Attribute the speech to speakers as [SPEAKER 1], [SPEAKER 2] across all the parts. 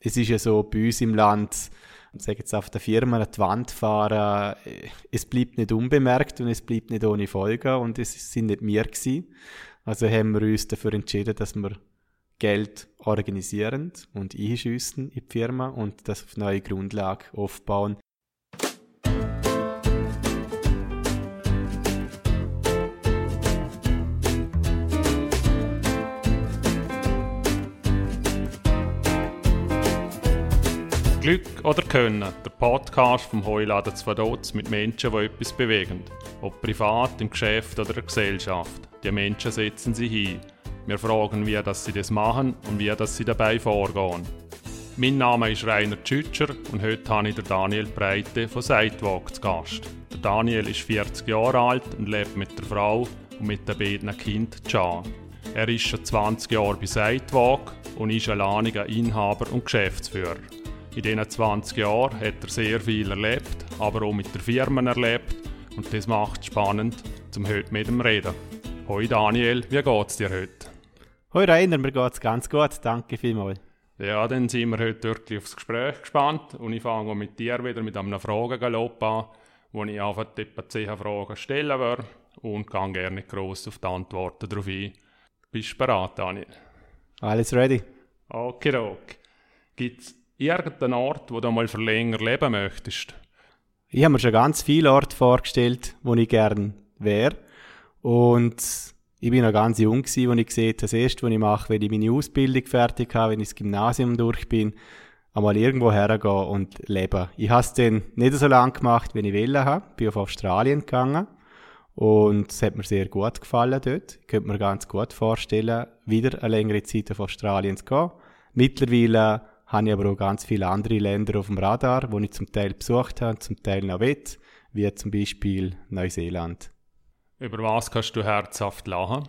[SPEAKER 1] Es ist ja so bei uns im Land, sage jetzt auf der Firma an die Wand fahren, äh, es bleibt nicht unbemerkt und es bleibt nicht ohne Folgen und es sind nicht wir gewesen. Also haben wir uns dafür entschieden, dass wir Geld organisieren und einschiessen in die Firma und das auf neue Grundlage aufbauen.
[SPEAKER 2] Glück oder Können, der Podcast vom Heuladen Zwadotz mit Menschen, die etwas bewegen. Ob privat, im Geschäft oder in der Gesellschaft. Die Menschen setzen sich hin. Wir fragen, wie das sie das machen und wie das sie dabei vorgehen. Mein Name ist Rainer Tschütscher und heute habe ich den Daniel Breite von Sidewalk zu Gast. Der Daniel ist 40 Jahre alt und lebt mit der Frau und mit den beiden Kindern Can. Er ist schon 20 Jahre bei Sidewalk und ist alleiniger Inhaber und Geschäftsführer. In diesen 20 Jahren hat er sehr viel erlebt, aber auch mit der Firma erlebt und das macht es spannend, zum heute mit ihm reden. Hoi Daniel, wie geht's dir heute?
[SPEAKER 1] Hoi Rainer, mir geht's ganz gut, danke vielmals.
[SPEAKER 2] Ja, dann sind wir heute wirklich aufs Gespräch gespannt und ich fange mit dir wieder mit einem Fragengalopp an, wo ich einfach etwa 10 Fragen stellen werde und gehe gerne gross auf die Antworten darauf ein. Bist du bereit, Daniel?
[SPEAKER 1] Alles ready.
[SPEAKER 2] Okay, okay. Gibt's irgendeinen Ort, wo du mal für länger leben möchtest?
[SPEAKER 1] Ich habe mir schon ganz viele Orte vorgestellt, wo ich gern wäre. Und ich bin noch ganz jung als ich gesehen das erste, was ich mache, wenn ich meine Ausbildung fertig habe, wenn ich das Gymnasium durch bin, einmal irgendwo hergehen und leben. Ich habe es dann nicht so lange gemacht, wie ich wollte habe. Bin auf Australien gegangen. Und es hat mir sehr gut gefallen dort. Ich könnte mir ganz gut vorstellen, wieder eine längere Zeit auf Australien zu gehen. Mittlerweile habe ich aber auch ganz viele andere Länder auf dem Radar, wo ich zum Teil besucht habe, zum Teil noch will, wie zum Beispiel Neuseeland.
[SPEAKER 2] Über was kannst du herzhaft lachen?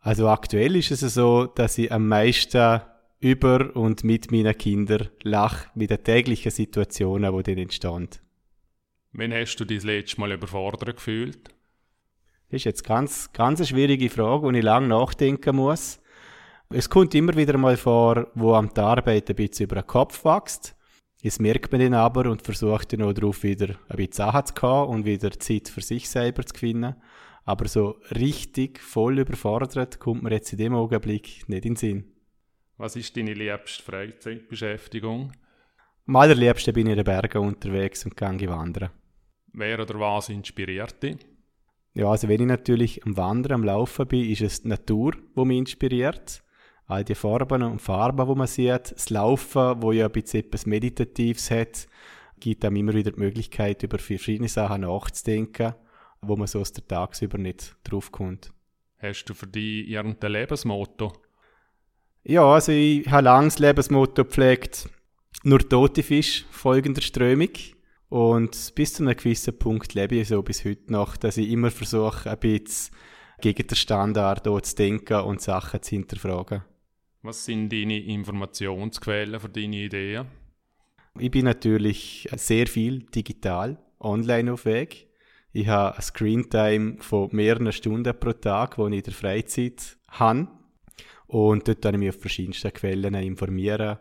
[SPEAKER 1] Also aktuell ist es so, dass ich am meisten über und mit meinen Kindern lache, mit den täglichen Situationen, die dann entstehen.
[SPEAKER 2] Wann hast du dich das letzte Mal überfordert gefühlt?
[SPEAKER 1] Das ist jetzt ganz, ganz eine schwierige Frage, wo ich lange nachdenken muss. Es kommt immer wieder mal vor, wo am die Arbeit ein bisschen über den Kopf wächst. Das merkt man dann aber und versucht dann auch darauf wieder ein bisschen anzukommen und wieder Zeit für sich selber zu finden. Aber so richtig voll überfordert kommt man jetzt in dem Augenblick nicht in den Sinn.
[SPEAKER 2] Was ist deine liebste Freizeitbeschäftigung?
[SPEAKER 1] Am allerliebsten bin ich in den Bergen unterwegs und gehe wandern.
[SPEAKER 2] Wer oder was inspiriert dich?
[SPEAKER 1] Ja, also wenn ich natürlich am Wandern, am Laufen bin, ist es die Natur, die mich inspiriert all die Farben und Farben, wo man sieht, das Laufen, wo ja ein bisschen etwas Meditatives hat, gibt einem immer wieder die Möglichkeit, über verschiedene Sachen nachzudenken, wo man so aus der Tagsüber nicht draufkommt.
[SPEAKER 2] Hast du für dich irgendein Lebensmotto?
[SPEAKER 1] Ja, also ich habe lange das Lebensmotto gepflegt, nur tote Fisch, folgender Strömung. Und bis zu einem gewissen Punkt lebe ich so bis heute noch, dass ich immer versuche, ein bisschen gegen den Standard zu denken und Sachen zu hinterfragen.
[SPEAKER 2] Was sind deine Informationsquellen für deine Ideen?
[SPEAKER 1] Ich bin natürlich sehr viel digital, online auf Weg. Ich habe ein Screentime von mehreren Stunden pro Tag, wo ich in der Freizeit habe. Und dort kann ich mich auf verschiedensten Quellen informieren.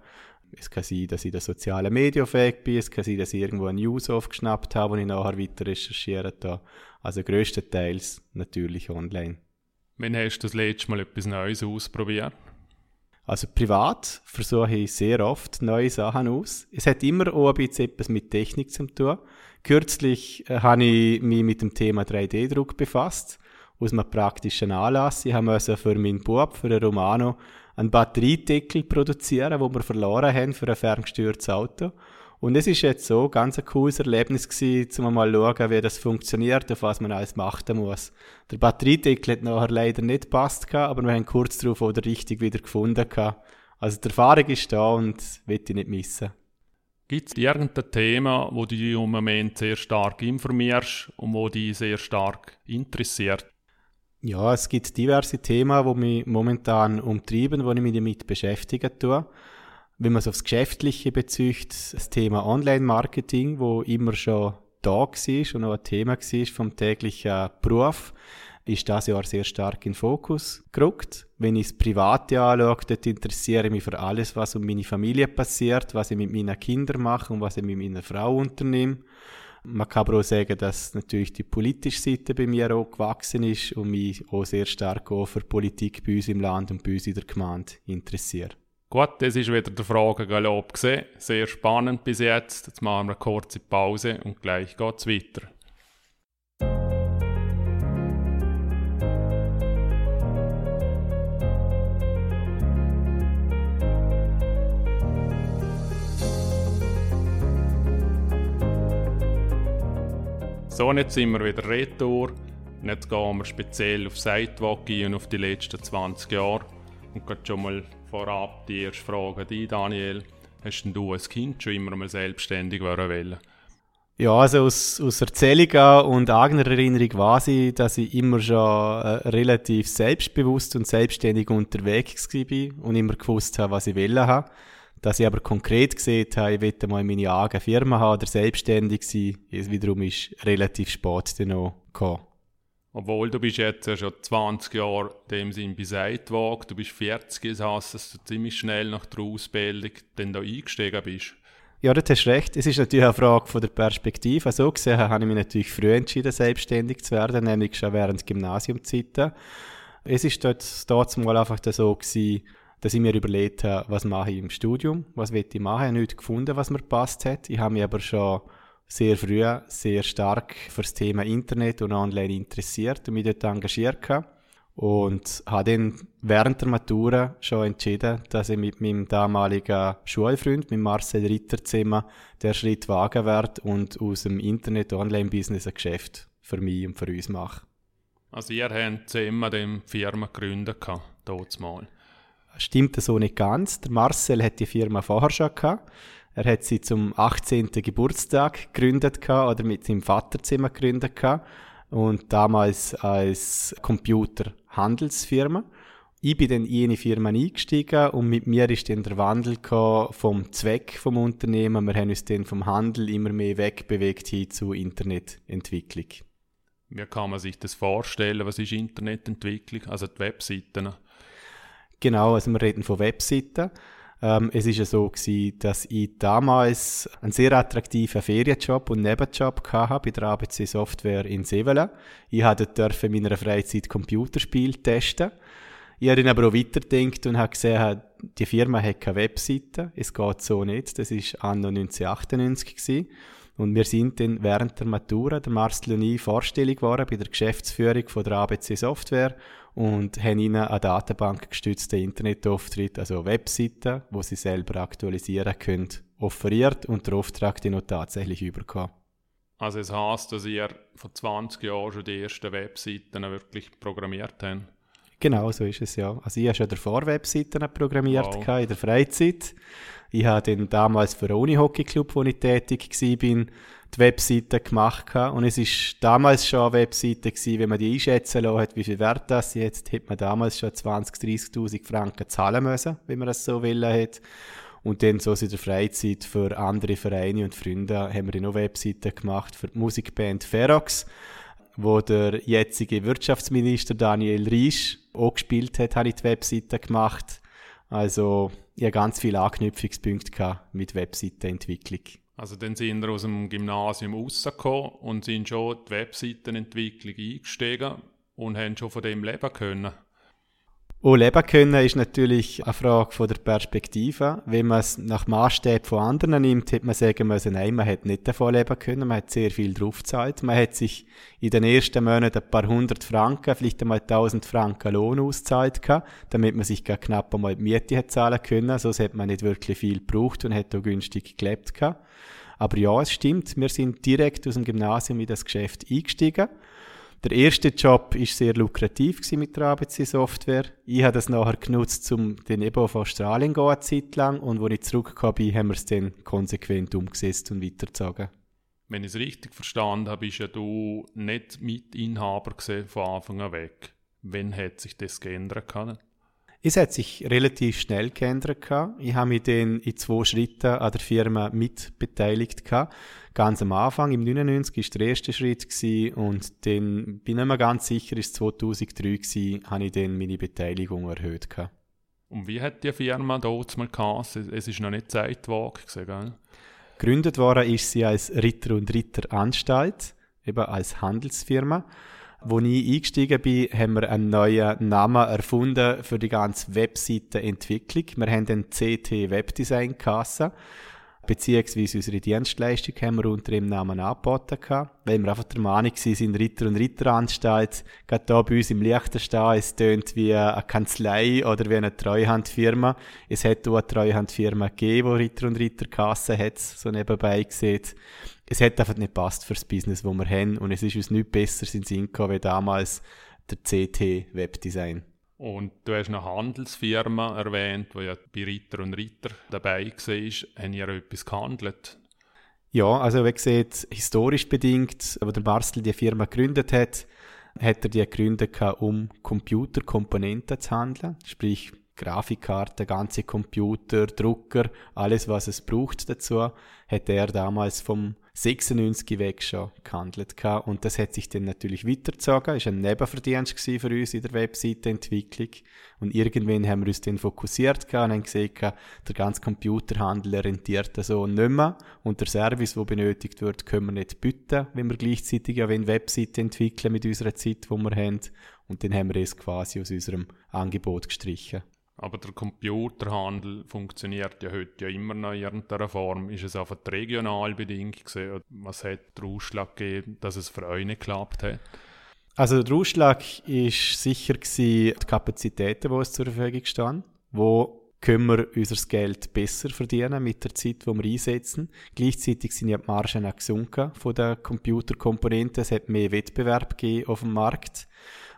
[SPEAKER 1] Es kann sein, dass ich in den sozialen Medien auf Weg bin. Es kann sein, dass ich irgendwo eine News aufgeschnappt habe, die ich nachher weiter recherchieren habe. Also größtenteils natürlich online.
[SPEAKER 2] Wann hast du das letzte Mal etwas Neues ausprobiert?
[SPEAKER 1] Also privat versuche ich sehr oft neue Sachen aus. Es hat immer auch ein bisschen etwas mit Technik zu tun. Kürzlich äh, habe ich mich mit dem Thema 3D-Druck befasst, aus einem praktischen Anlass. Ich musste für meinen Bub, für den Romano, einen Batteriedeckel produzieren, wo wir verloren haben für ein ferngesteuertes Auto. Und es ist jetzt so ganz ein cooles Erlebnis gewesen, um mal schauen, wie das funktioniert, auf was man alles machen muss. Der Batteriedeckel hat nachher leider nicht gepasst, aber wir haben kurz darauf auch richtig wieder gefunden. Also die Erfahrung ist da und will ich nicht missen.
[SPEAKER 2] Gibt es irgendein Thema, wo du dich im Moment sehr stark informierst und wo dich sehr stark interessiert?
[SPEAKER 1] Ja, es gibt diverse Themen, die mich momentan umtreiben, wo ich mich damit beschäftigen tue wenn man es aufs Geschäftliche bezieht, das Thema Online-Marketing, wo immer schon da war und auch ein Thema war vom täglichen Beruf. ist das Jahr sehr stark in Fokus gerückt. Wenn ich das Private anschaue, dort interessiere ich mich für alles, was um meine Familie passiert, was ich mit meinen Kindern mache und was ich mit meiner Frau unternehme. Man kann aber auch sagen, dass natürlich die politische Seite bei mir auch gewachsen ist und mich auch sehr stark auch für Politik bei uns im Land und bei uns in der Gemeinde interessiert.
[SPEAKER 2] Gut, das ist wieder der Fragengalopp gesehen. Sehr spannend bis jetzt. Jetzt machen wir eine kurze Pause und gleich geht's weiter. So, jetzt sind wir wieder retour. Jetzt gehen wir speziell auf Sidewalk und auf die letzten 20 Jahre. Und gerade schon mal vorab die erste Frage an Daniel. Hast denn du als Kind schon immer mal selbstständig wollen?
[SPEAKER 1] Ja, also aus, aus Erzählungen und eigener Erinnerung weiß ich, dass ich immer schon äh, relativ selbstbewusst und selbstständig unterwegs war und immer gewusst habe, was ich will haben. Dass ich aber konkret gesehen habe, ich will mal meine eigene Firma haben oder selbstständig sein, ist wiederum ist relativ spät dann noch gekommen.
[SPEAKER 2] Obwohl du bist jetzt schon 20 Jahre dem Sinn beseit du bist 40, das heisst, dass du ziemlich schnell nach der Ausbildung dann da eingestiegen bist.
[SPEAKER 1] Ja, du hast recht. Es ist natürlich eine Frage von der Perspektive. So gesehen habe ich mich natürlich früh entschieden, selbstständig zu werden, nämlich schon während Gymnasiumzeiten. Es ist dort, mal einfach so gewesen, dass ich mir überlegt habe, was mache ich im Studium, was will ich machen. Ich habe nichts gefunden, was mir passt hat. Ich habe mich aber schon sehr früh sehr stark für das Thema Internet und Online interessiert und mich dort engagiert gehabt. Und habe dann während der Matura schon entschieden, dass ich mit meinem damaligen Schulfreund, mit Marcel Ritterzimmer, der Schritt wagen werde und aus dem Internet-Online-Business ein Geschäft für mich und für uns mache.
[SPEAKER 2] Also ihr habt zusammen die Firma gegründet, mal
[SPEAKER 1] stimmt so nicht ganz. Der Marcel hat die Firma vorher schon gehabt. Er hat sie zum 18. Geburtstag gegründet gehabt, oder mit seinem Vaterzimmer gegründet gehabt. Und damals als Computerhandelsfirma. Ich bin dann in eine Firma eingestiegen und mit mir ist dann der Wandel vom Zweck vom Unternehmen. Wir haben uns dann vom Handel immer mehr wegbewegt hin zu Internetentwicklung.
[SPEAKER 2] Wie kann man sich das vorstellen? Was ist Internetentwicklung? Also die Webseiten?
[SPEAKER 1] Genau, also wir reden von Webseiten. Ähm, es ist ja so gewesen, dass ich damals einen sehr attraktiven Ferienjob und Nebenjob hatte bei der ABC Software in Sevelen. Ich durfte in meiner Freizeit Computerspiele testen. Ich habe dann aber auch weitergedacht und habe gesehen, die Firma hat keine Webseite. Es geht so nicht. Das war anno 1998 gewesen. Und wir sind dann während der Matura, der Marcel und ich, vorstellig geworden bei der Geschäftsführung von der ABC Software und haben ihnen eine Datenbank gestützten Internetauftritt, also Webseiten, wo sie selber aktualisieren können, offeriert und der Auftrag den auch tatsächlich überkommen.
[SPEAKER 2] Also es heisst, dass ihr vor 20 Jahren schon die ersten Webseiten wirklich programmiert habt?
[SPEAKER 1] Genau, so ist es ja. Also ich habe schon davor Webseiten programmiert wow. in der Freizeit. Ich habe dann damals für den Uni-Hockey-Club, wo ich tätig war, die Webseite gemacht. Und es ist damals schon eine Webseite gewesen, wenn man die einschätzen lassen hat, wie viel Wert das jetzt, hätte man damals schon 20.000, 30.000 Franken zahlen müssen, wenn man das so will hat. Und dann so in der Freizeit für andere Vereine und Freunde haben wir noch Webseiten gemacht für die Musikband Ferox, wo der jetzige Wirtschaftsminister Daniel Riesch auch gespielt hat, habe ich die Webseite gemacht. Also, habe ganz viele Anknüpfungspunkte mit Webseitenentwicklung.
[SPEAKER 2] Also dann sind wir aus dem Gymnasium rausgekommen und sind schon die Webseitenentwicklung eingestiegen und haben schon von dem leben können.
[SPEAKER 1] Oh, leben können ist natürlich eine Frage von der Perspektive. Wenn man es nach Maßstab von anderen nimmt, hätte man sagen müssen, nein, man hat nicht davon leben können, man hat sehr viel draufgezahlt. Man hat sich in den ersten Monaten ein paar hundert Franken, vielleicht einmal tausend Franken Lohn ausgezahlt gehabt, damit man sich gar knapp einmal die Miete hat zahlen können. Sonst hat man nicht wirklich viel gebraucht und hat auch günstig gelebt gehabt. Aber ja, es stimmt, wir sind direkt aus dem Gymnasium in das Geschäft eingestiegen. Der erste Job war sehr lukrativ mit der ABC-Software. Ich habe das nachher genutzt, um den eben auf Australien zu gehen, eine Zeit lang. Und als ich zurückgekommen bin, haben wir es dann konsequent umgesetzt und weitergezogen.
[SPEAKER 2] Wenn ich es richtig verstanden habe, bist ja du nicht Mitinhaber von Anfang an weg. Wann hat sich das geändert? Können?
[SPEAKER 1] Es hat sich relativ schnell geändert. Ich habe mich dann in zwei Schritten an der Firma mitbeteiligt. Ganz am Anfang, im 99 war der erste Schritt gewesen, und dann bin ich nicht mehr ganz sicher, ist 2003 gewesen, habe ich dann meine Beteiligung erhöht.
[SPEAKER 2] Und wie hat die Firma dort mal geheißen? Es ist noch nicht Zeitwagen gewesen,
[SPEAKER 1] Gegründet worden ist sie als Ritter und Ritter Anstalt, eben als Handelsfirma. Wo ich eingestiegen bin, haben wir einen neuen Namen erfunden für die ganze Webseitenentwicklung. Wir haben den CT Webdesign Kasse beziehungsweise unsere Dienstleistung haben wir unter dem Namen angeboten gehabt, weil wir einfach der Meinung sind, Ritter- und Ritteranstalt, gerade hier bei uns im Liechtenstein, es tönt wie eine Kanzlei oder wie eine Treuhandfirma. Es hat auch eine Treuhandfirma gegeben, die Ritter- und Ritterkasse hat, so nebenbei gesehen. Es hat einfach nicht passt fürs Business, das wir haben und es ist uns nicht besser in Sinn gekommen, wie damals der CT Webdesign.
[SPEAKER 2] Und du hast eine Handelsfirma erwähnt, wo ja bei Ritter und Ritter dabei war. Haben ihr etwas gehandelt?
[SPEAKER 1] Ja, also wie gesagt, historisch bedingt, wo der Marcel die Firma gegründet hat, hat er die gegründet, um Computerkomponenten zu handeln. Sprich, Grafikkarte, ganze Computer, Drucker, alles, was es braucht dazu, hat er damals vom 96 weg schon gehandelt Und das hat sich dann natürlich weitergezogen. War ein Nebenverdienst für uns in der Webseitenentwicklung. Und irgendwann haben wir uns dann fokussiert und haben gesehen, der ganze Computerhandel rentiert so nicht mehr. Und der Service, der benötigt wird, können wir nicht bieten, wenn wir gleichzeitig ja Webseiten entwickeln mit unserer Zeit, die wir haben. Und dann haben wir es quasi aus unserem Angebot gestrichen.
[SPEAKER 2] Aber der Computerhandel funktioniert ja heute ja immer noch in irgendeiner Form. Ist es einfach regional bedingt gewesen? Was hat der Ausschlag gegeben, dass es für euch nicht geklappt hat?
[SPEAKER 1] Also der Ausschlag ist sicher die Kapazitäten, die uns zur Verfügung stehen. Wo können wir unser Geld besser verdienen mit der Zeit, die wir einsetzen. Gleichzeitig sind ja die Margen auch gesunken von der Computerkomponenten. Es hat mehr Wettbewerb gegeben auf dem Markt.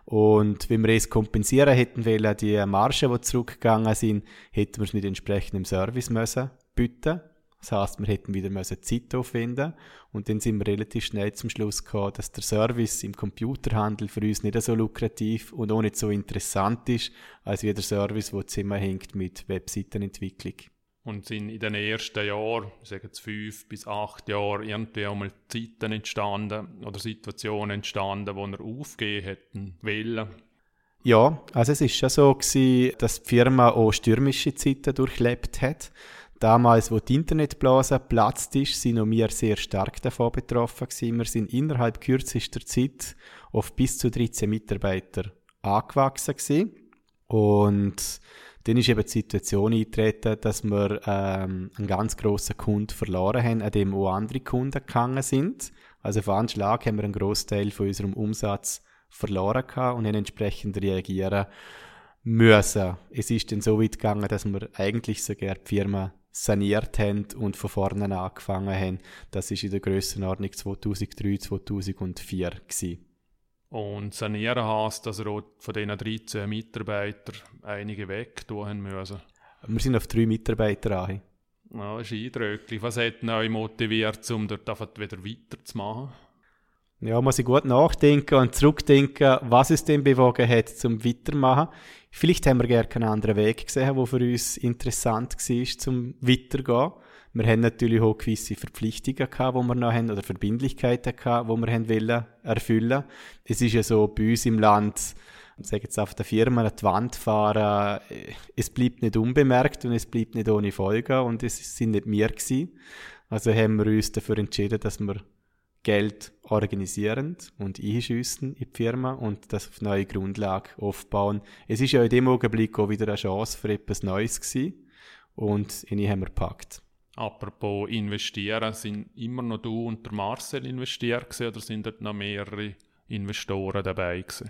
[SPEAKER 1] Und wenn wir es kompensieren hätten wollen, die Margen, die zurückgegangen sind, hätten wir es mit entsprechendem Service müssen bieten. Das heißt, wir hätten wieder müssen Zeit aufwenden und dann sind wir relativ schnell zum Schluss gekommen, dass der Service im Computerhandel für uns nicht so lukrativ und auch nicht so interessant ist, als wie der Service, der zusammenhängt mit Webseitenentwicklung.
[SPEAKER 2] Und sind in den ersten Jahren, sagen jetzt fünf bis acht Jahren, irgendwie einmal Zeiten entstanden oder Situationen entstanden, wo er aufgehen hätten wollen?
[SPEAKER 1] Ja, also es ist schon so gewesen, dass die Firma auch stürmische Zeiten durchlebt hat. Damals, wo die Internetblase platzt ist, sind auch wir sehr stark davon betroffen gewesen. Wir sind innerhalb kürzester Zeit auf bis zu 13 Mitarbeiter angewachsen gewesen. Und dann ist eben die Situation eingetreten, dass wir ähm, einen ganz grossen Kunden verloren haben, an dem auch andere Kunden gegangen sind. Also auf einen Schlag haben wir einen Großteil von unserem Umsatz verloren gehabt und haben entsprechend reagieren müssen. Es ist dann so weit gegangen, dass wir eigentlich sogar die Firma saniert haben und von vorne angefangen haben. Das ist in der Grössenordnung 2003, 2004 gewesen.
[SPEAKER 2] Und sanieren heisst, dass er von diesen 13 Mitarbeitern einige weg tun müssen.
[SPEAKER 1] Wir sind auf drei Mitarbeiter an.
[SPEAKER 2] Ja, das ist eindrücklich. Was hat euch motiviert, um dort wieder weiterzumachen?
[SPEAKER 1] Ja, muss ich gut nachdenken und zurückdenken, was es denn bewogen hat, zum weitermachen. Vielleicht haben wir gerne keinen anderen Weg gesehen, der für uns interessant war, zum weitergehen. Wir haben natürlich auch gewisse Verpflichtungen gehabt, die wir noch haben, oder Verbindlichkeiten gehabt, die wir haben wollen erfüllen. Es ist ja so bei uns im Land, ich sage jetzt auf der Firma, an die Wand fahren, es bleibt nicht unbemerkt und es bleibt nicht ohne Folgen und es sind nicht wir gewesen. Also haben wir uns dafür entschieden, dass wir Geld organisieren und einschiessen in die Firma und das auf neue Grundlage aufbauen. Es ist ja in dem Augenblick auch wieder eine Chance für etwas Neues gewesen und in die haben wir gepackt.
[SPEAKER 2] Apropos investieren, sind immer noch du und der Marcel investiert gewesen, oder sind dort noch mehrere Investoren dabei gewesen?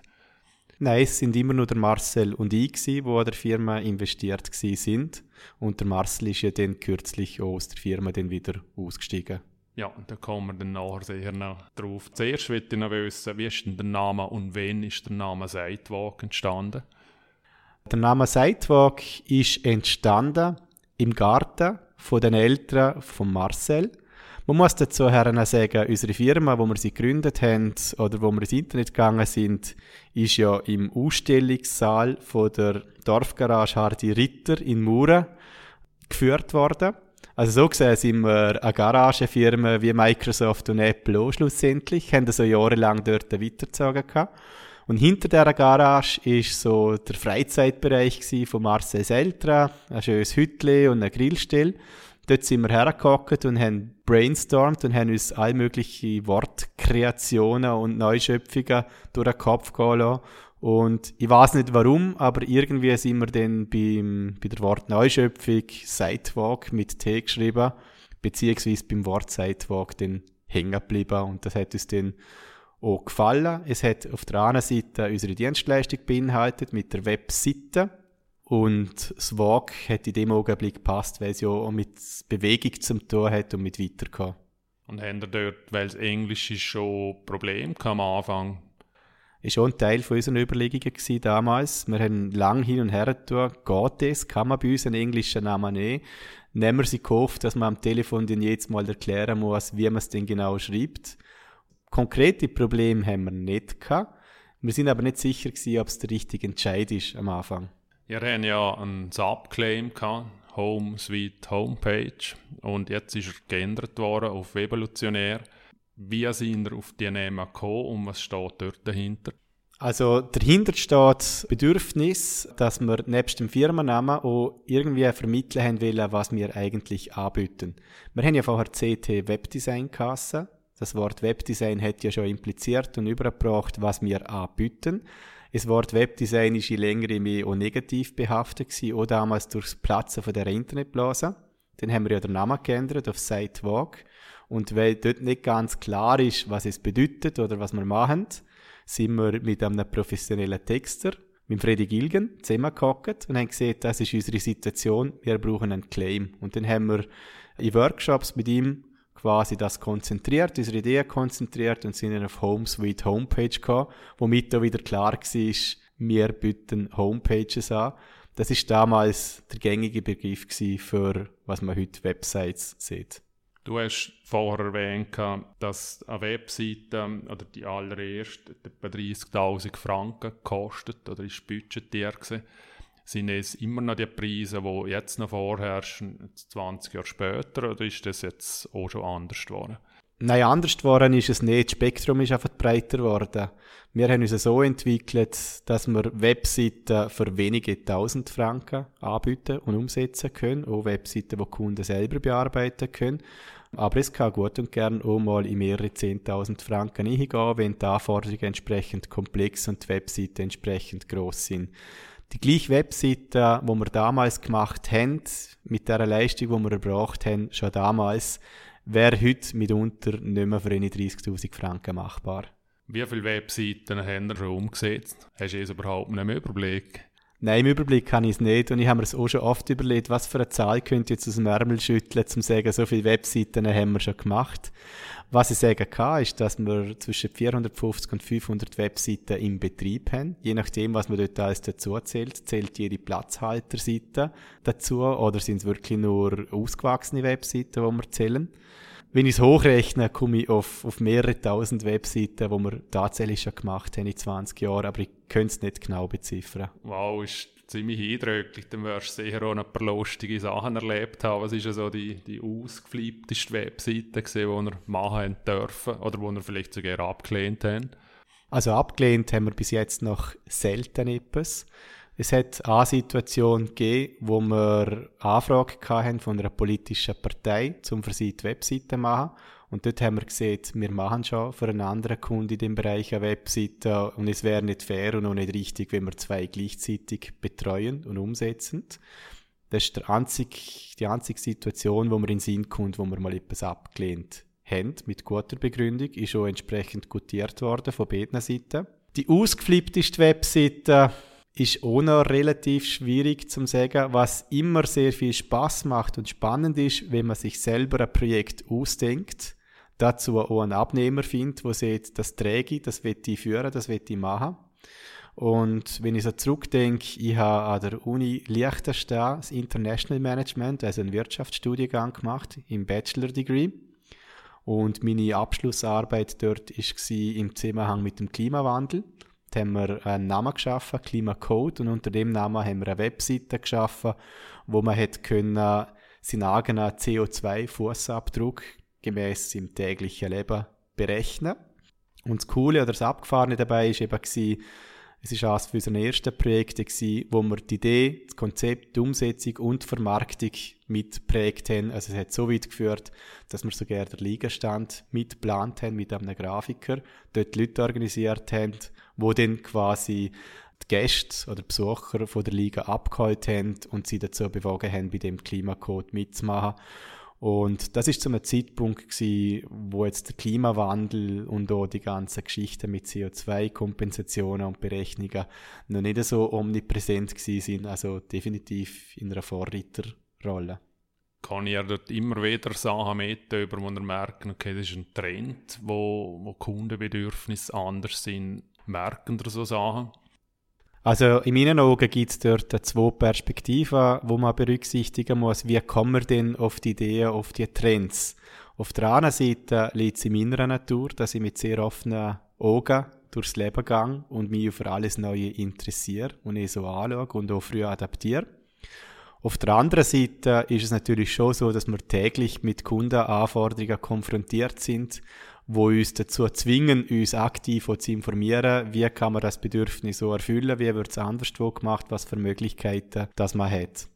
[SPEAKER 1] Nein, es sind immer nur der Marcel und ich gewesen, die an der Firma investiert sind. Und der Marcel ist ja dann kürzlich aus der Firma dann wieder ausgestiegen.
[SPEAKER 2] Ja, da kommen wir dann nachher sicher noch drauf. Zuerst möchte ich noch wissen, wie ist denn der Name und wann ist der Name Seitwag entstanden?
[SPEAKER 1] Der Name Seitwag ist entstanden im Garten von den Eltern von Marcel. Man muss dazu sagen, unsere Firma, wo wir sie gegründet haben oder wo wir ins Internet gegangen sind, ist ja im Ausstellungssaal von der Dorfgarage Hardy Ritter in Mura geführt worden. Also so gesehen sind wir eine Garagefirma wie Microsoft und Apple auch schlussendlich, haben so jahrelang dort weitergezogen gehabt. Und hinter dieser Garage ist so der Freizeitbereich von Marcel Seltra, ein schönes Hüttle und eine Grillstelle. Dort sind wir hergehockt und haben brainstormt und haben uns all mögliche Wortkreationen und Neuschöpfungen durch den Kopf gehen lassen. Und ich weiß nicht warum, aber irgendwie sind wir dann beim, bei der Wort Neuschöpfung Sidewalk mit T geschrieben, beziehungsweise beim Wort Sidewalk dann hängen geblieben. Und das hat uns dann auch gefallen. Es hat auf der einen Seite unsere Dienstleistung beinhaltet mit der Webseite und das Walk hat in dem Augenblick gepasst, weil es ja auch mit Bewegung zum tun hat und mit Weiterkommen.
[SPEAKER 2] Und haben ihr dort, weil es Englisch ist, schon Probleme am Anfang?
[SPEAKER 1] Ist schon ein Teil von unseren Überlegungen gewesen damals. Wir haben lang hin und her getan. Geht das? Kann man bei uns einen englischen Namen nehmen? Nehmen wir sie gehofft, dass man am Telefon den jetzt mal erklären muss, wie man es denn genau schreibt. Konkrete Probleme haben wir nicht gehabt. Wir sind aber nicht sicher gewesen, ob es der richtige Entscheid ist am Anfang.
[SPEAKER 2] Ihr habt ja einen Subclaim gehabt, Home Suite Homepage, und jetzt ist er geändert worden auf Evolutionär. Wie sind ihr auf die Namen gekommen und was steht dort dahinter?
[SPEAKER 1] Also dahinter steht das Bedürfnis, dass wir nebst dem Firmennamen auch irgendwie vermitteln haben wollen, was wir eigentlich anbieten. Wir haben ja vorher CT Webdesign Kasse. Das Wort Webdesign hat ja schon impliziert und übergebracht, was wir anbieten. Das Wort Webdesign ist in längere mehr auch negativ behaftet gewesen, auch damals durchs Platzen von der Internetblase. Dann haben wir ja den Namen geändert auf Sitewalk. Und weil dort nicht ganz klar ist, was es bedeutet oder was wir machen, sind wir mit einem professionellen Texter, mit Freddy Gilgen, zusammengehockt und haben gesehen, das ist unsere Situation, wir brauchen einen Claim. Und dann haben wir in Workshops mit ihm quasi das konzentriert, unsere Ideen konzentriert und sind dann auf Home Suite Homepage gekommen, womit da wieder klar war, wir bieten Homepages an. Das ist damals der gängige Begriff für was man heute Websites sieht.
[SPEAKER 2] Du hast vorher erwähnt, dass eine Webseite oder die allererste etwa 30.000 Franken kostet oder ist budgetiert gewesen sind es immer noch die Preise, die jetzt noch vorherrschen, 20 Jahre später, oder ist das jetzt auch schon anders geworden?
[SPEAKER 1] Nein, anders geworden ist es nicht. Das Spektrum ist einfach breiter geworden. Wir haben uns so entwickelt, dass wir Webseiten für wenige tausend Franken anbieten und umsetzen können. Auch Webseiten, die Kunden selber bearbeiten können. Aber es kann gut und gern auch mal in mehrere 10.000 Franken eingehen, wenn die Anforderungen entsprechend komplex und die Webseiten entsprechend groß sind die gleiche Webseite, die wir damals gemacht haben, mit der Leistung, die wir erbracht haben, schon damals, wäre heute mitunter nicht mehr für eine 30.000 Franken machbar.
[SPEAKER 2] Wie viele Webseiten haben wir schon umgesetzt? Hast du es überhaupt nicht mehr Überblick?
[SPEAKER 1] Nein, im Überblick habe ich es nicht und ich habe mir es auch schon oft überlegt, was für eine Zahl könnt ihr jetzt aus dem Ärmel schütteln, um zu sagen, so viele Webseiten haben wir schon gemacht. Was ich sagen kann, ist, dass wir zwischen 450 und 500 Webseiten im Betrieb haben. Je nachdem, was man dort alles dazu zählt, zählt jede Platzhalterseite dazu oder sind es wirklich nur ausgewachsene Webseiten, die wir zählen. Wenn ich es hochrechne, komme ich auf, auf mehrere tausend Webseiten, die wir tatsächlich schon gemacht haben in 20 Jahren, aber ich könnte es nicht genau beziffern.
[SPEAKER 2] Wow, ist ziemlich eindrücklich. Dann wirst du sicher auch ein paar lustige Sachen erlebt haben. Was ist ja so die, die ausgeflippteste Webseite die wir machen dürfen oder die wir vielleicht sogar abgelehnt haben?
[SPEAKER 1] Also abgelehnt haben wir bis jetzt noch selten etwas. Es hat eine Situation gegeben, wo wir Anfrage hatten von einer politischen Partei, um für sie die Webseite zu machen. Und dort haben wir gesehen, wir machen schon für einen anderen Kunden in dem Bereich eine Webseite und es wäre nicht fair und auch nicht richtig, wenn wir zwei gleichzeitig betreuen und umsetzen. Das ist der einzig, die einzige Situation, wo wir in Sinn kommt, wo wir mal etwas abgelehnt haben, mit guter Begründung, ist auch entsprechend gutiert worden von beiden Seiten. Die ausgeflippteste Webseite ist auch noch relativ schwierig zu sagen, was immer sehr viel Spaß macht und spannend ist, wenn man sich selber ein Projekt ausdenkt dazu auch einen Abnehmer findet, der sagt, das träge ich, das will ich führen, das will ich machen. Und wenn ich so zurückdenke, ich habe an der Uni Liechtenstein das International Management, also einen Wirtschaftsstudiengang gemacht im Bachelor Degree. Und meine Abschlussarbeit dort war im Zusammenhang mit dem Klimawandel. Haben wir einen Namen geschaffen, Klimacode, und unter dem Namen haben wir eine Webseite geschaffen, wo man hätte können seinen eigenen CO2-Fußabdruck gemäß im täglichen Leben berechnen. Und das Coole oder das Abgefahrene dabei ist eben gewesen, es war eines für unsere ersten Projekte, gewesen, wo wir die Idee, das Konzept, die Umsetzung und die Vermarktung mitprägt haben. Also es hat so weit geführt, dass wir sogar den Liegestand mitgeplant haben mit einem Grafiker, dort Leute organisiert haben, wo dann quasi die Gäste oder Besucher von der Liga abgeholt haben und sie dazu bewogen haben, bei dem Klimacode mitzumachen. Und das ist zu einem Zeitpunkt gewesen, wo jetzt der Klimawandel und auch die ganze Geschichte mit CO2-Kompensationen und Berechnungen noch nicht so omnipräsent gewesen sind, also definitiv in einer Vorreiterrolle.
[SPEAKER 2] Kann ich ja dort immer wieder Sachen mitnehmen, wo wir merken, okay, das ist ein Trend, wo, wo Kundenbedürfnisse anders sind. Merken da so Sachen?
[SPEAKER 1] Also in meinen Augen gibt es dort zwei Perspektiven, wo man berücksichtigen muss. Wie kommen wir denn auf die Ideen, auf die Trends? Auf der einen Seite liegt es in meiner Natur, dass ich mit sehr offenen Augen durchs Leben gehe und mich für alles Neue interessiere und ich so anschaue und auch früh adaptiere. Auf der anderen Seite ist es natürlich schon so, dass wir täglich mit Kundenanforderungen konfrontiert sind wo uns dazu zwingen, uns aktiv zu informieren, wie kann man das Bedürfnis so erfüllen, wie wird es anderswo gemacht, was für Möglichkeiten das man hat.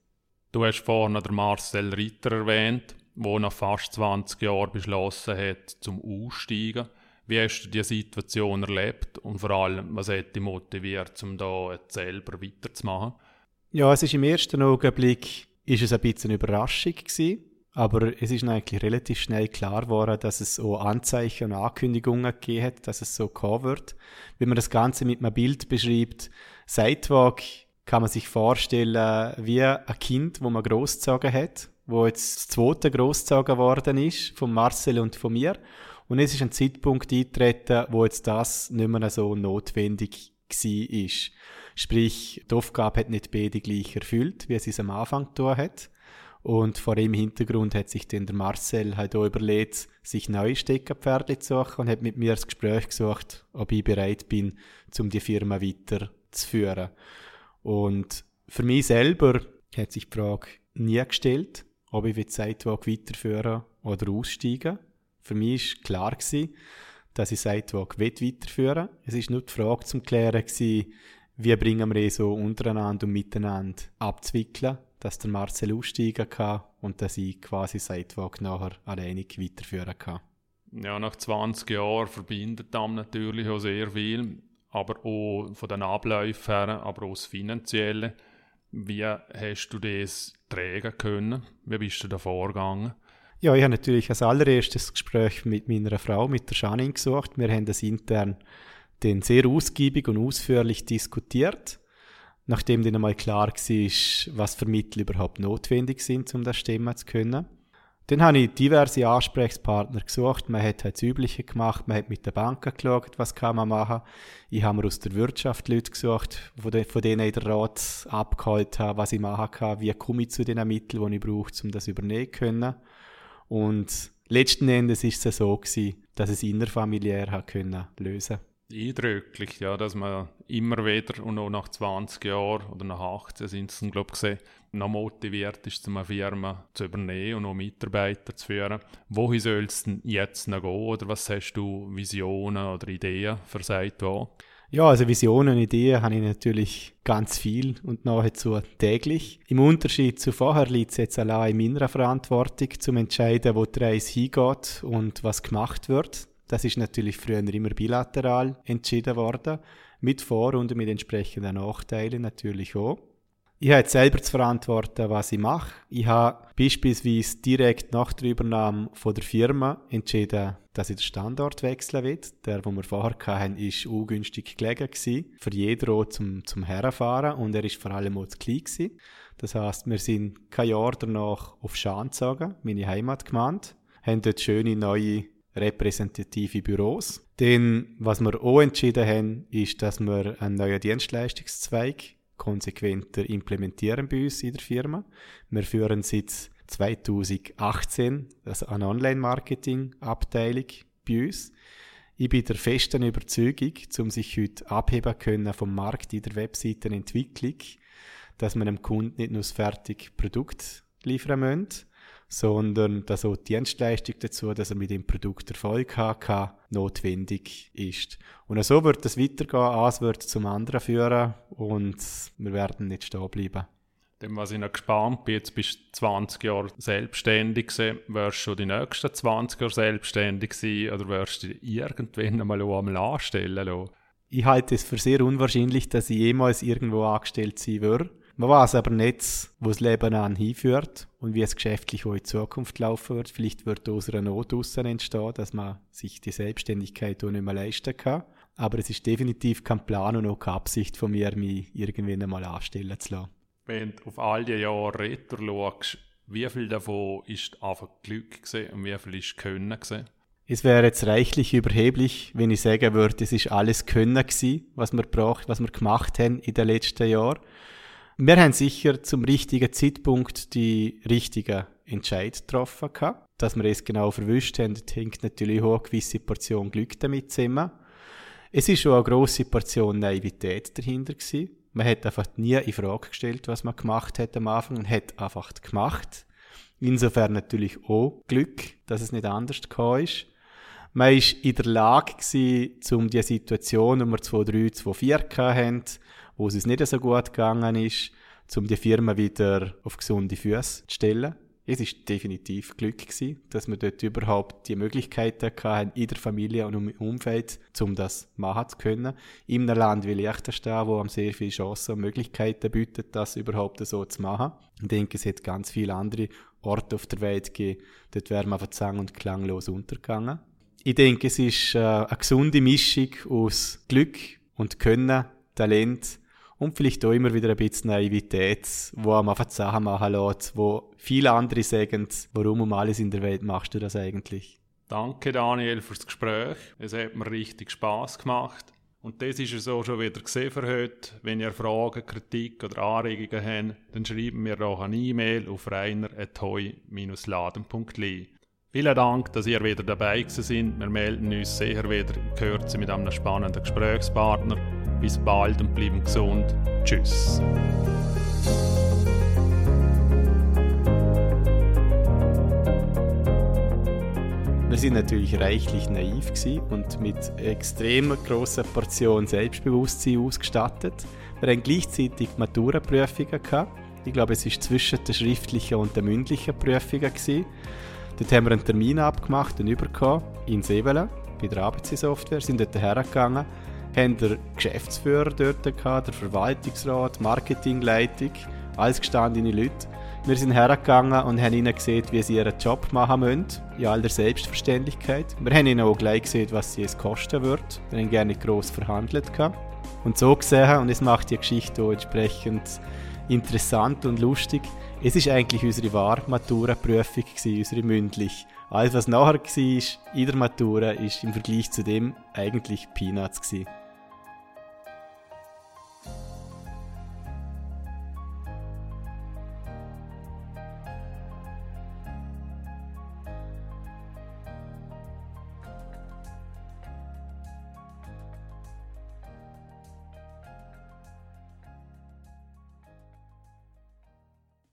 [SPEAKER 2] Du hast vorhin den Marcel Ritter erwähnt, der nach fast 20 Jahren beschlossen hat, zum Aussteigen. Wie hast du diese Situation erlebt und vor allem, was hat dich motiviert, um da selber weiterzumachen?
[SPEAKER 1] Ja, es ist im ersten Augenblick ist es ein bisschen eine Überraschung gewesen aber es ist eigentlich relativ schnell klar geworden, dass es auch Anzeichen und Ankündigungen gegeben hat, dass es so kommen wird. Wenn man das Ganze mit einem Bild beschreibt, Sidewalk kann man sich vorstellen wie ein Kind, wo man großgezogen hat, wo jetzt das zweite großgezogen worden ist, von Marcel und von mir. Und es ist ein Zeitpunkt eingetreten, wo jetzt das nicht mehr so notwendig war. Sprich, die Aufgabe hat nicht beide gleich erfüllt, wie es es am Anfang getan hat. Und vor dem Hintergrund hat sich dann der Marcel halt auch überlegt, sich neue Steckerpferde zu suchen und hat mit mir das Gespräch gesucht, ob ich bereit bin, um die Firma weiterzuführen. Und für mich selber hat sich die Frage nie gestellt, ob ich die Sidewalk weiterführen oder aussteigen. Für mich war klar, dass ich Sidewalk weiterführen will. Es war nur die Frage zum Klären, wie bringen wir so untereinander und miteinander abzuwickeln dass der Marcel aussteigen kann und dass ich quasi Sidewalk nachher alleinig weiterführen kann.
[SPEAKER 2] Ja, nach 20 Jahren verbindet das natürlich auch sehr viel, aber auch von den Abläufen her, aber auch das Finanzielle. Wie hast du das tragen können? Wie bist du da vorgegangen?
[SPEAKER 1] Ja, ich habe natürlich als allererstes Gespräch mit meiner Frau, mit der Janine gesucht. Wir haben das intern den sehr ausgiebig und ausführlich diskutiert nachdem dann einmal klar war, was für Mittel überhaupt notwendig sind, um das stemmen zu können. Dann habe ich diverse Ansprechpartner gesucht. Man hat halt das Übliche gemacht. Man hat mit der Bank geschaut, was kann man machen. Ich habe mir aus der Wirtschaft Leute gesucht, von denen ich den Rat abgeholt habe, was ich machen kann, wie komme ich zu den Mitteln, die ich brauche, um das übernehmen zu können. Und letzten Endes ist es so gewesen, dass es innerfamiliär lösen konnte
[SPEAKER 2] eindrücklich, ja, dass man immer wieder und auch nach 20 Jahren oder nach 18 sind es, glaube ich, gesehen, noch motiviert ist, eine Firma zu übernehmen und auch Mitarbeiter zu führen. Wohin soll es denn jetzt noch gehen oder was hast du Visionen oder Ideen für Seitwo?
[SPEAKER 1] Ja, also Visionen und Ideen habe ich natürlich ganz viel und nahezu täglich. Im Unterschied zu vorher liegt es jetzt allein in meiner Verantwortung, zum entscheiden, wo die Reise hingeht und was gemacht wird. Das ist natürlich früher immer bilateral entschieden worden, mit Vor- und mit entsprechenden Nachteilen natürlich auch. Ich habe jetzt selber zu verantworten, was ich mache. Ich habe beispielsweise direkt nach der Übernahme von der Firma entschieden, dass ich den Standort wechseln will. Der, den wir vorher hatten, war ungünstig gelegen. Für jeden auch zum, zum Herfahren und er war vor allem auch zu klein. Gewesen. Das heisst, wir sind kein Jahr danach auf Schaan gezogen, meine Heimatgemeinde, haben dort schöne neue repräsentative Büros. Denn was wir auch entschieden haben, ist, dass wir einen neuen Dienstleistungszweig konsequenter implementieren bei uns in der Firma. Wir führen seit 2018, also eine Online-Marketing-Abteilung bei uns. Ich bin der festen Überzeugung, um sich heute abheben können vom Markt in der Webseitenentwicklung, dass man dem Kunden nicht nur das fertige Produkt liefern müssen, sondern dass auch die Dienstleistung dazu, dass er mit dem Produkt Erfolg haben kann, notwendig ist. Und so wird es weitergehen, eins wird zum anderen führen und wir werden nicht stehen bleiben.
[SPEAKER 2] Dem, was ich noch gespannt bin, jetzt bist du 20 Jahre selbstständig gewesen. Wirst du schon die nächsten 20 Jahre selbstständig sein oder wirst du dich irgendwann einmal einmal anstellen lassen?
[SPEAKER 1] Ich halte es für sehr unwahrscheinlich, dass ich jemals irgendwo angestellt sein würde. Man weiß aber nicht, wo das Leben an hinführt und wie es geschäftlich auch in Zukunft laufen wird. Vielleicht wird aus einer Not entstehen, dass man sich die Selbstständigkeit auch nicht mehr leisten kann. Aber es ist definitiv kein Plan und auch keine Absicht von mir, mich irgendwann einmal anstellen zu lassen.
[SPEAKER 2] Wenn du auf all die Jahre retour schaust, wie viel davon ist einfach Glück gewesen und wie viel ist Können gewesen?
[SPEAKER 1] Es wäre jetzt reichlich überheblich, wenn ich sagen würde, es ist alles Können gewesen, was wir braucht, was wir gemacht haben in den letzten Jahren. Wir haben sicher zum richtigen Zeitpunkt die richtigen Entscheid getroffen gehabt. Dass wir es genau verwischt haben, hängt natürlich auch eine gewisse Portion Glück damit zusammen. Es ist schon eine grosse Portion Naivität dahinter gewesen. Man hat einfach nie in Frage gestellt, was man gemacht hat am Anfang und hat einfach gemacht. Insofern natürlich auch Glück, dass es nicht anders gekommen ist. Man war in der Lage gewesen, um die Situation, die wir 2-3, 2-4 hatten, wo es uns nicht so gut gegangen ist, um die Firma wieder auf gesunde Füße zu stellen. Es ist definitiv Glück gewesen, dass wir dort überhaupt die Möglichkeiten hatten, in der Familie und im Umfeld, um das machen zu können. In einem Land wie Liechtenstein, wo einem sehr viele Chancen und Möglichkeiten bietet, das überhaupt so zu machen. Ich denke, es hat ganz viele andere Orte auf der Welt gegeben, dort wären wir sang- und klanglos untergegangen. Ich denke, es ist äh, eine gesunde Mischung aus Glück und Können, Talent und vielleicht auch immer wieder ein bisschen Naivität, wo man einfach Sachen machen lässt, wo viele andere sagen, warum um alles in der Welt machst du das eigentlich?
[SPEAKER 2] Danke Daniel fürs Gespräch. Es hat mir richtig Spaß gemacht. Und das ist es auch schon wieder gesehen für heute. Wenn ihr Fragen, Kritik oder Anregungen habt, dann schreibt mir doch eine E-Mail auf reiner.heu-laden.li. Vielen Dank, dass ihr wieder dabei sind. Wir melden uns sicher wieder in Kürze mit einem spannenden Gesprächspartner. Bis bald und bleiben gesund. Tschüss.
[SPEAKER 1] Wir sind natürlich reichlich naiv und mit extrem großer Portion Selbstbewusstsein ausgestattet. Wir haben gleichzeitig Maturaprüfungen gehabt. Ich glaube, es war zwischen der schriftlichen und der mündlichen Prüfungen. Dort haben wir einen Termin abgemacht und übergekommen in Sevelen bei der ABC-Software, sind dort hergegangen haben der Geschäftsführer dort gehabt, der Verwaltungsrat, Marketingleitung, alles gestandene Leute. Wir sind hergegangen und haben ihnen gesehen, wie sie ihren Job machen müssen, in aller Selbstverständlichkeit. Wir haben ihnen auch gleich gesehen, was sie es kosten wird. Wir haben gerne gross verhandelt. Gehabt. Und so gesehen, und es macht die Geschichte auch entsprechend interessant und lustig, es ist eigentlich unsere Wahrmatura-Prüfung, unsere mündlich. Alles, was nachher war in der Matura, ist im Vergleich zu dem eigentlich Peanuts. Gewesen.